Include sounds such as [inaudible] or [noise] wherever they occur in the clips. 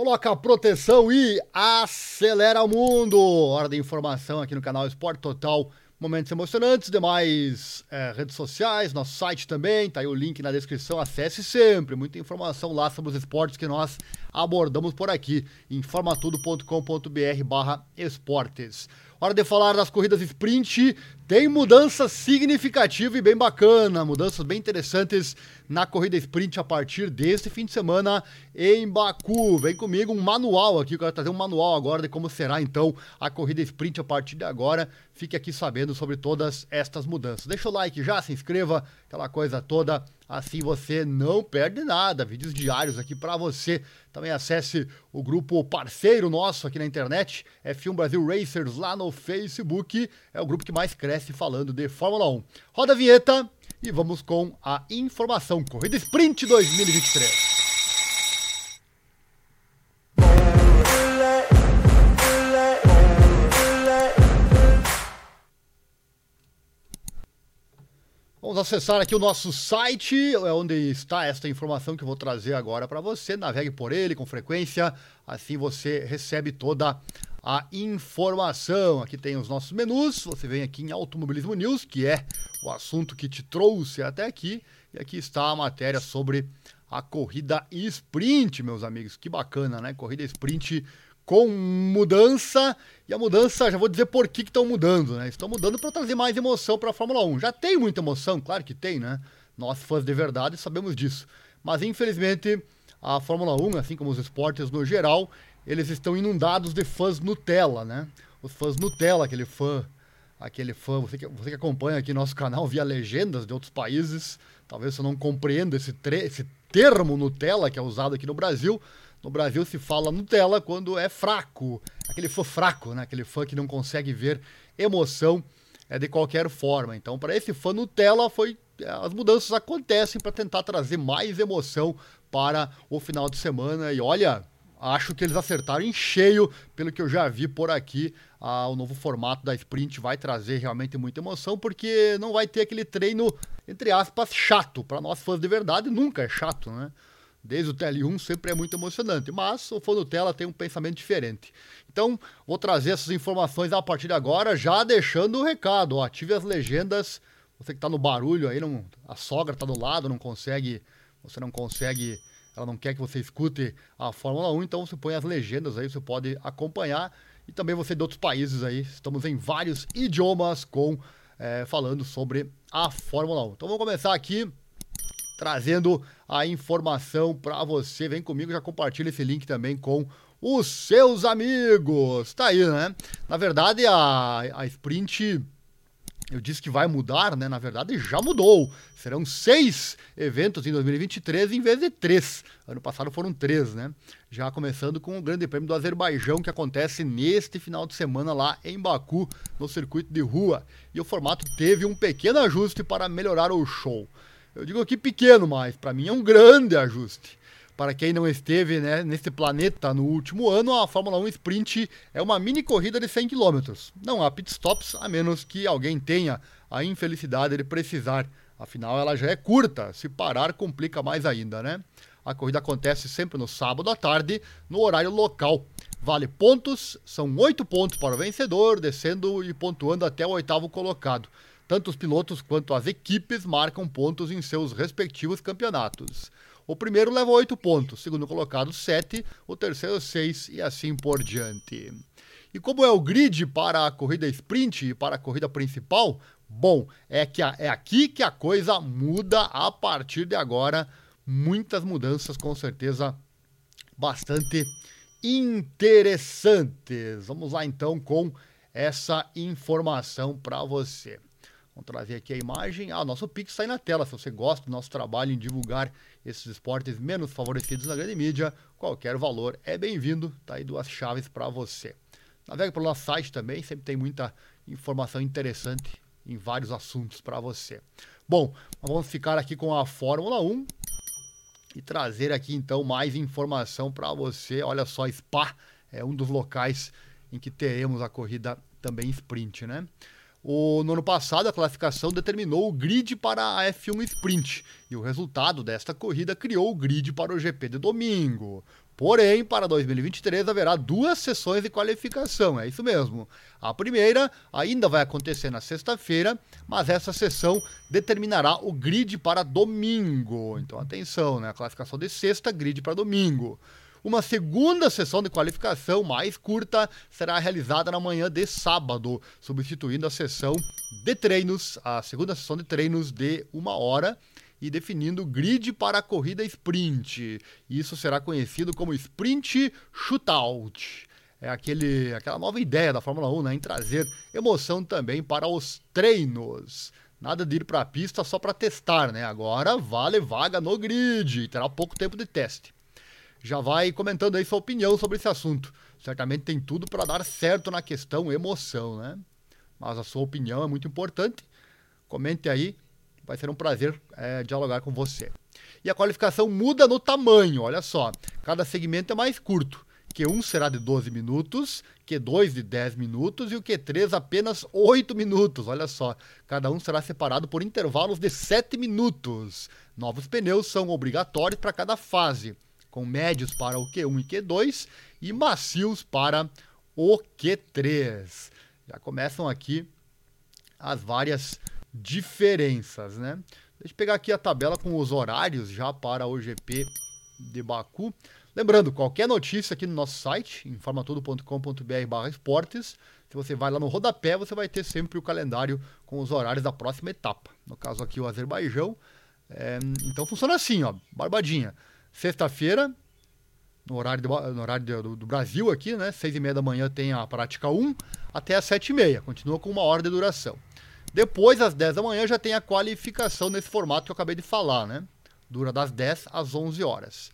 Coloca a proteção e acelera o mundo. Hora da informação aqui no canal Esporte Total. Momentos emocionantes, demais é, redes sociais, nosso site também, tá aí o link na descrição, acesse sempre, muita informação lá sobre os esportes que nós abordamos por aqui, informatudo.com.br barra esportes. Hora de falar das corridas sprint, tem mudança significativa e bem bacana, mudanças bem interessantes na corrida sprint a partir deste fim de semana em Baku. Vem comigo um manual aqui, eu quero trazer um manual agora de como será então a corrida sprint a partir de agora. Fique aqui sabendo sobre todas estas mudanças. Deixa o like já, se inscreva, aquela coisa toda. Assim você não perde nada. Vídeos diários aqui para você. Também acesse o grupo parceiro nosso aqui na internet, F1 Brasil Racers lá no Facebook. É o grupo que mais cresce falando de Fórmula 1. Roda a vinheta e vamos com a informação. Corrida Sprint 2023. Vamos acessar aqui o nosso site, é onde está esta informação que eu vou trazer agora para você. Navegue por ele com frequência, assim você recebe toda a informação. Aqui tem os nossos menus. Você vem aqui em Automobilismo News, que é o assunto que te trouxe até aqui. E aqui está a matéria sobre a corrida sprint, meus amigos. Que bacana, né? Corrida sprint com mudança. E a mudança, já vou dizer por que estão mudando, né? Estão mudando para trazer mais emoção para a Fórmula 1. Já tem muita emoção, claro que tem, né? Nós, fãs de verdade, sabemos disso. Mas infelizmente, a Fórmula 1, assim como os esportes no geral, eles estão inundados de fãs Nutella, né? Os fãs Nutella, aquele fã, aquele fã, você que, você que acompanha aqui nosso canal via legendas de outros países, talvez você não compreenda esse, esse termo Nutella que é usado aqui no Brasil, no Brasil se fala Nutella quando é fraco, aquele fã fraco, né? Aquele fã que não consegue ver emoção é, de qualquer forma. Então, para esse fã Nutella, foi é, as mudanças acontecem para tentar trazer mais emoção para o final de semana. E olha, acho que eles acertaram em cheio, pelo que eu já vi por aqui. Ah, o novo formato da sprint vai trazer realmente muita emoção, porque não vai ter aquele treino, entre aspas, chato. Para nós fãs de verdade, nunca é chato, né? Desde o TL1 sempre é muito emocionante, mas o Fonutella tem um pensamento diferente. Então, vou trazer essas informações a partir de agora, já deixando o recado. Ó, ative as legendas. Você que está no barulho aí, não, a sogra está do lado, não consegue, você não consegue, ela não quer que você escute a Fórmula 1, então você põe as legendas aí, você pode acompanhar. E também você de outros países aí, estamos em vários idiomas com é, falando sobre a Fórmula 1. Então vamos começar aqui trazendo a informação para você. Vem comigo, já compartilha esse link também com os seus amigos. Tá aí, né? Na verdade, a, a Sprint eu disse que vai mudar, né? Na verdade, já mudou. Serão seis eventos em 2023 em vez de três. Ano passado foram três, né? Já começando com o Grande Prêmio do Azerbaijão, que acontece neste final de semana lá em Baku, no circuito de rua. E o formato teve um pequeno ajuste para melhorar o show. Eu digo aqui pequeno, mas para mim é um grande ajuste. Para quem não esteve né, nesse planeta no último ano, a Fórmula 1 Sprint é uma mini corrida de 100 km. Não há pitstops, a menos que alguém tenha a infelicidade de precisar. Afinal, ela já é curta, se parar complica mais ainda, né? A corrida acontece sempre no sábado à tarde, no horário local. Vale pontos, são oito pontos para o vencedor, descendo e pontuando até o oitavo colocado. Tanto os pilotos quanto as equipes marcam pontos em seus respectivos campeonatos. O primeiro leva 8 pontos, o segundo colocado 7, o terceiro 6 e assim por diante. E como é o grid para a corrida sprint e para a corrida principal? Bom, é, que a, é aqui que a coisa muda a partir de agora. Muitas mudanças, com certeza, bastante interessantes. Vamos lá então com essa informação para você. Vamos trazer aqui a imagem. Ah, nosso Pix está aí na tela. Se você gosta do nosso trabalho em divulgar esses esportes menos favorecidos na grande mídia, qualquer valor é bem-vindo. Tá aí duas chaves para você. Navegue pelo nosso site também, sempre tem muita informação interessante em vários assuntos para você. Bom, vamos ficar aqui com a Fórmula 1 e trazer aqui então mais informação para você. Olha só, Spa é um dos locais em que teremos a corrida também sprint, né? O, no ano passado, a classificação determinou o grid para a F1 Sprint e o resultado desta corrida criou o grid para o GP de domingo. Porém, para 2023 haverá duas sessões de qualificação, é isso mesmo. A primeira ainda vai acontecer na sexta-feira, mas essa sessão determinará o grid para domingo. Então, atenção, né? A classificação de sexta, grid para domingo. Uma segunda sessão de qualificação mais curta será realizada na manhã de sábado, substituindo a sessão de treinos, a segunda sessão de treinos de uma hora e definindo o grid para a corrida sprint. Isso será conhecido como sprint shootout. É aquele, aquela nova ideia da Fórmula 1 né, em trazer emoção também para os treinos. Nada de ir para a pista só para testar, né? Agora vale vaga no grid, terá pouco tempo de teste. Já vai comentando aí sua opinião sobre esse assunto. Certamente tem tudo para dar certo na questão emoção, né? Mas a sua opinião é muito importante. Comente aí Vai ser um prazer é, dialogar com você. E a qualificação muda no tamanho, olha só. Cada segmento é mais curto. Q1 será de 12 minutos, Q2 de 10 minutos e o Q3 apenas 8 minutos. Olha só, cada um será separado por intervalos de 7 minutos. Novos pneus são obrigatórios para cada fase, com médios para o Q1 e Q2 e macios para o Q3. Já começam aqui as várias diferenças, né? Deixa eu pegar aqui a tabela com os horários já para o GP de Baku. Lembrando, qualquer notícia aqui no nosso site, informatudo.com.br esportes, se você vai lá no rodapé, você vai ter sempre o calendário com os horários da próxima etapa. No caso aqui, o Azerbaijão. É, então funciona assim, ó, barbadinha. Sexta-feira, no horário, do, no horário do, do, Brasil aqui, né? Seis e meia da manhã tem a prática 1 até as sete e meia. Continua com uma hora de duração. Depois, às 10 da manhã, já tem a qualificação nesse formato que eu acabei de falar, né? Dura das 10 às 11 horas.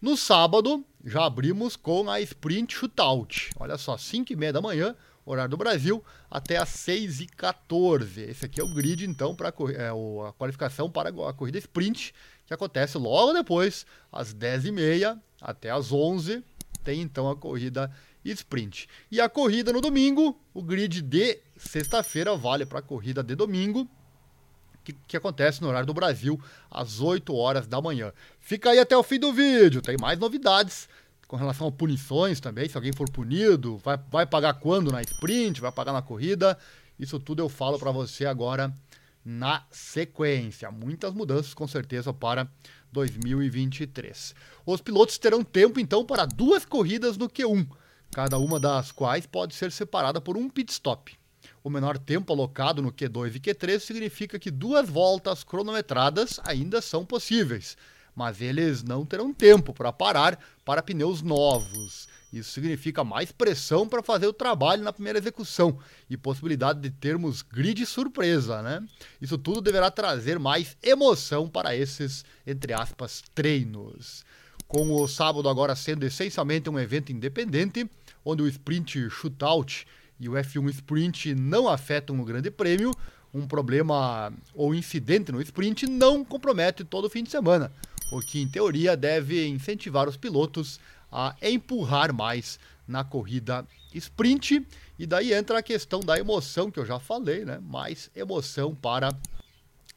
No sábado, já abrimos com a Sprint Shootout. Olha só, 5 e meia da manhã, horário do Brasil, até às 6 e 14 Esse aqui é o grid, então, para é, a qualificação para a corrida Sprint, que acontece logo depois, às 10 e meia até às 11 Tem, então, a corrida Sprint. E a corrida no domingo, o grid de sexta-feira vale para a corrida de domingo, que, que, acontece no horário do Brasil, às 8 horas da manhã. Fica aí até o fim do vídeo, tem mais novidades com relação a punições também. Se alguém for punido, vai, vai pagar quando na sprint, vai pagar na corrida. Isso tudo eu falo para você agora na sequência. Muitas mudanças com certeza para 2023. Os pilotos terão tempo então para duas corridas no Q1, cada uma das quais pode ser separada por um pit stop. O menor tempo alocado no Q2 e Q3 significa que duas voltas cronometradas ainda são possíveis, mas eles não terão tempo para parar para pneus novos. Isso significa mais pressão para fazer o trabalho na primeira execução e possibilidade de termos grid surpresa, né? Isso tudo deverá trazer mais emoção para esses, entre aspas, treinos. Com o sábado agora sendo essencialmente um evento independente, onde o sprint shootout e o F1 Sprint não afetam o Grande Prêmio, um problema ou incidente no sprint não compromete todo o fim de semana, o que em teoria deve incentivar os pilotos a empurrar mais na corrida sprint. E daí entra a questão da emoção que eu já falei, né? Mais emoção para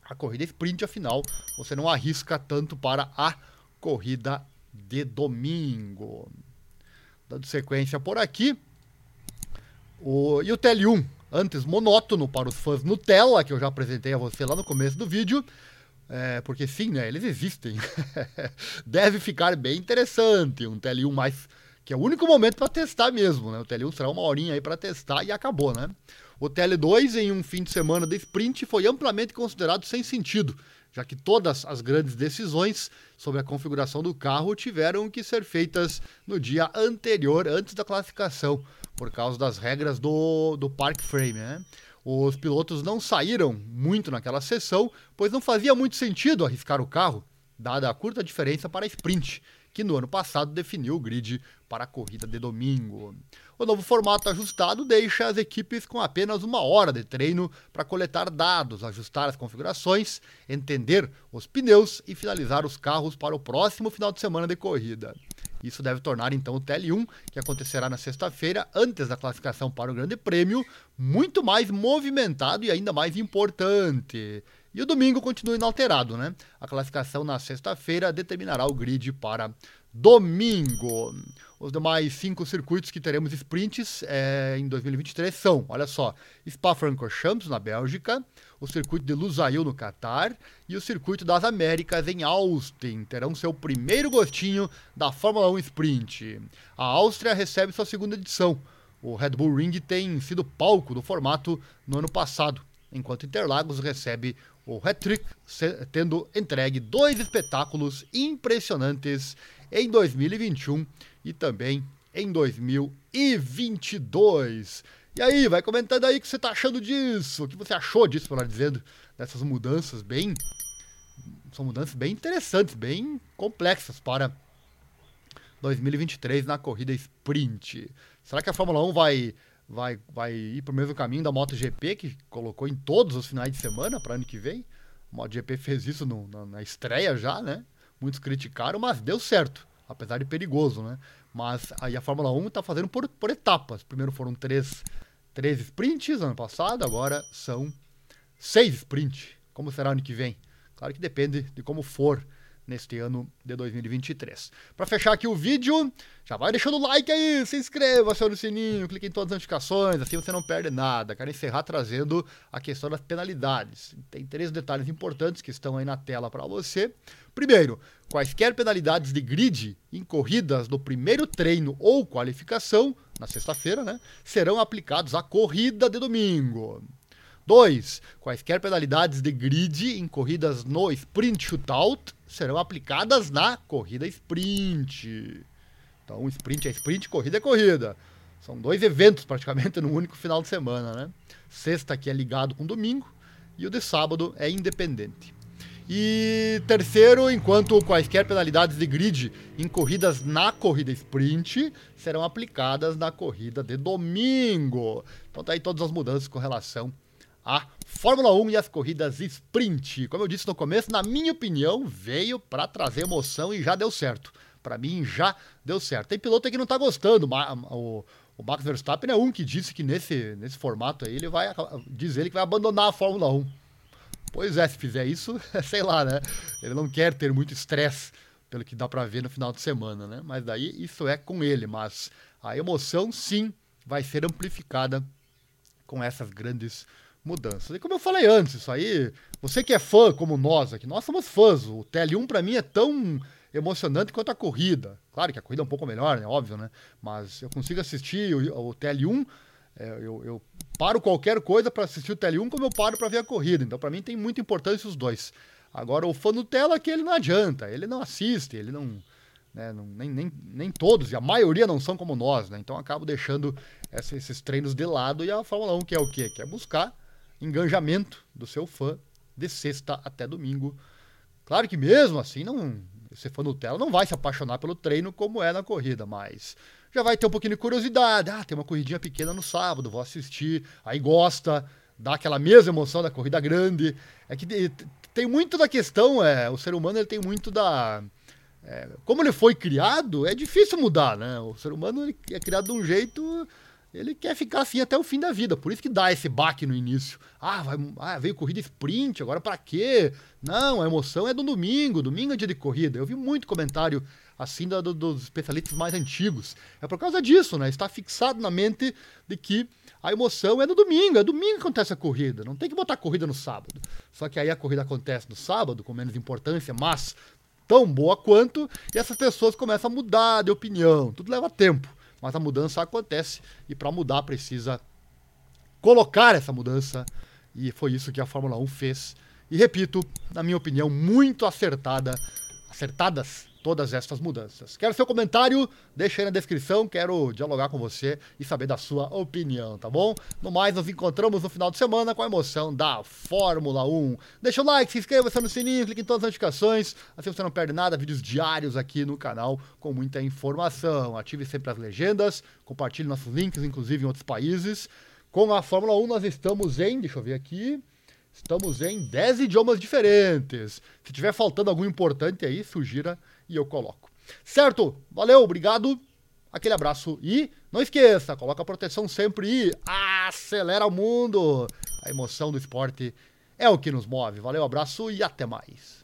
a corrida sprint, afinal, você não arrisca tanto para a corrida de domingo. Dando sequência por aqui, o, e o TL1, antes monótono para os fãs Nutella, que eu já apresentei a você lá no começo do vídeo, é, porque sim, né, eles existem. [laughs] Deve ficar bem interessante um TL1 mais que é o único momento para testar mesmo, né? O TL1 será uma horinha aí para testar e acabou, né? O TL2 em um fim de semana de sprint foi amplamente considerado sem sentido, já que todas as grandes decisões sobre a configuração do carro tiveram que ser feitas no dia anterior, antes da classificação, por causa das regras do, do Park Frame. Né? Os pilotos não saíram muito naquela sessão, pois não fazia muito sentido arriscar o carro, dada a curta diferença para a sprint, que no ano passado definiu o grid para a corrida de domingo. O novo formato ajustado deixa as equipes com apenas uma hora de treino para coletar dados, ajustar as configurações, entender os pneus e finalizar os carros para o próximo final de semana de corrida. Isso deve tornar então o TL1, que acontecerá na sexta-feira, antes da classificação para o Grande Prêmio, muito mais movimentado e ainda mais importante. E o domingo continua inalterado, né? A classificação na sexta-feira determinará o grid para domingo. Os demais cinco circuitos que teremos sprints é, em 2023 são, olha só, Spa-Francorchamps na Bélgica, o circuito de Lusail no Catar e o circuito das Américas em Austin. Terão seu primeiro gostinho da Fórmula 1 Sprint. A Áustria recebe sua segunda edição. O Red Bull Ring tem sido palco do formato no ano passado, enquanto Interlagos recebe o Hat-Trick, tendo entregue dois espetáculos impressionantes em 2021 e também em 2022. E aí, vai comentando aí o que você tá achando disso, o que você achou disso, melhor dizendo, dessas mudanças bem. São mudanças bem interessantes, bem complexas para 2023 na corrida sprint. Será que a Fórmula 1 vai, vai, vai ir para o mesmo caminho da MotoGP, que colocou em todos os finais de semana para ano que vem? A MotoGP fez isso no, na, na estreia já, né? Muitos criticaram, mas deu certo, apesar de perigoso, né? Mas aí a Fórmula 1 está fazendo por, por etapas. Primeiro foram três, três sprints ano passado, agora são seis sprints. Como será ano que vem? Claro que depende de como for neste ano de 2023. Para fechar aqui o vídeo, já vai deixando o like aí, se inscreva, acione o sininho, clique em todas as notificações, assim você não perde nada. Quero encerrar trazendo a questão das penalidades. Tem três detalhes importantes que estão aí na tela para você. Primeiro, quaisquer penalidades de grid em corridas primeiro treino ou qualificação, na sexta-feira, né, serão aplicados à corrida de domingo. 2. Quaisquer penalidades de grid em corridas no sprint shootout serão aplicadas na corrida sprint. Então, sprint é sprint, corrida é corrida. São dois eventos praticamente [laughs] no único final de semana, né? Sexta que é ligado com domingo e o de sábado é independente. E terceiro, enquanto quaisquer penalidades de grid em corridas na corrida sprint serão aplicadas na corrida de domingo. Então tá aí todas as mudanças com relação a Fórmula 1 e as corridas sprint. Como eu disse no começo, na minha opinião, veio para trazer emoção e já deu certo. Para mim, já deu certo. Tem piloto aí que não tá gostando. O, o Max Verstappen é um que disse que nesse, nesse formato aí ele vai dizer ele que vai abandonar a Fórmula 1. Pois é, se fizer isso, [laughs] sei lá, né? Ele não quer ter muito estresse, pelo que dá para ver no final de semana, né? Mas daí isso é com ele, mas a emoção sim vai ser amplificada com essas grandes mudanças. E como eu falei antes, isso aí, você que é fã como nós aqui, nós somos fãs. O TL1 para mim é tão emocionante quanto a corrida. Claro que a corrida é um pouco melhor, né? Óbvio, né? Mas eu consigo assistir o, o TL1, é, eu, eu, paro qualquer coisa para assistir o TL1 como eu paro para ver a corrida. Então, para mim, tem muita importância os dois. Agora, o fã Nutella que ele não adianta, ele não assiste, ele não. Né, não nem, nem, nem todos, e a maioria não são como nós, né? Então acabo deixando essa, esses treinos de lado e a Fórmula 1 que é o quê? Que é buscar engajamento do seu fã de sexta até domingo. Claro que mesmo assim, não, esse fã Nutella não vai se apaixonar pelo treino como é na corrida, mas já vai ter um pouquinho de curiosidade. Ah, tem uma corridinha pequena no sábado, vou assistir. Aí gosta, dá aquela mesma emoção da corrida grande. É que tem muito da questão, é, o ser humano ele tem muito da. É, como ele foi criado, é difícil mudar, né? O ser humano é criado de um jeito ele quer ficar assim até o fim da vida. Por isso que dá esse baque no início. Ah, vai, ah veio corrida sprint, agora para quê? Não, a emoção é do domingo, domingo é dia de corrida. Eu vi muito comentário assim do, dos especialistas mais antigos. É por causa disso, né? Está fixado na mente de que a emoção é no domingo, é domingo que acontece a corrida. Não tem que botar a corrida no sábado. Só que aí a corrida acontece no sábado, com menos importância, mas tão boa quanto, e essas pessoas começam a mudar de opinião. Tudo leva tempo mas a mudança acontece e para mudar precisa colocar essa mudança e foi isso que a Fórmula 1 fez. E repito, na minha opinião, muito acertada, acertadas todas estas mudanças. Quero seu comentário, deixa aí na descrição, quero dialogar com você e saber da sua opinião, tá bom? No mais, nos encontramos no final de semana com a emoção da Fórmula 1. Deixa o like, se inscreva no sininho, clique em todas as notificações, assim você não perde nada, vídeos diários aqui no canal com muita informação. Ative sempre as legendas, compartilhe nossos links, inclusive em outros países. Com a Fórmula 1 nós estamos em, deixa eu ver aqui, Estamos em 10 idiomas diferentes. Se tiver faltando algum importante aí, sugira e eu coloco. Certo? Valeu, obrigado. Aquele abraço e não esqueça, coloca a proteção sempre e acelera o mundo. A emoção do esporte é o que nos move. Valeu, abraço e até mais.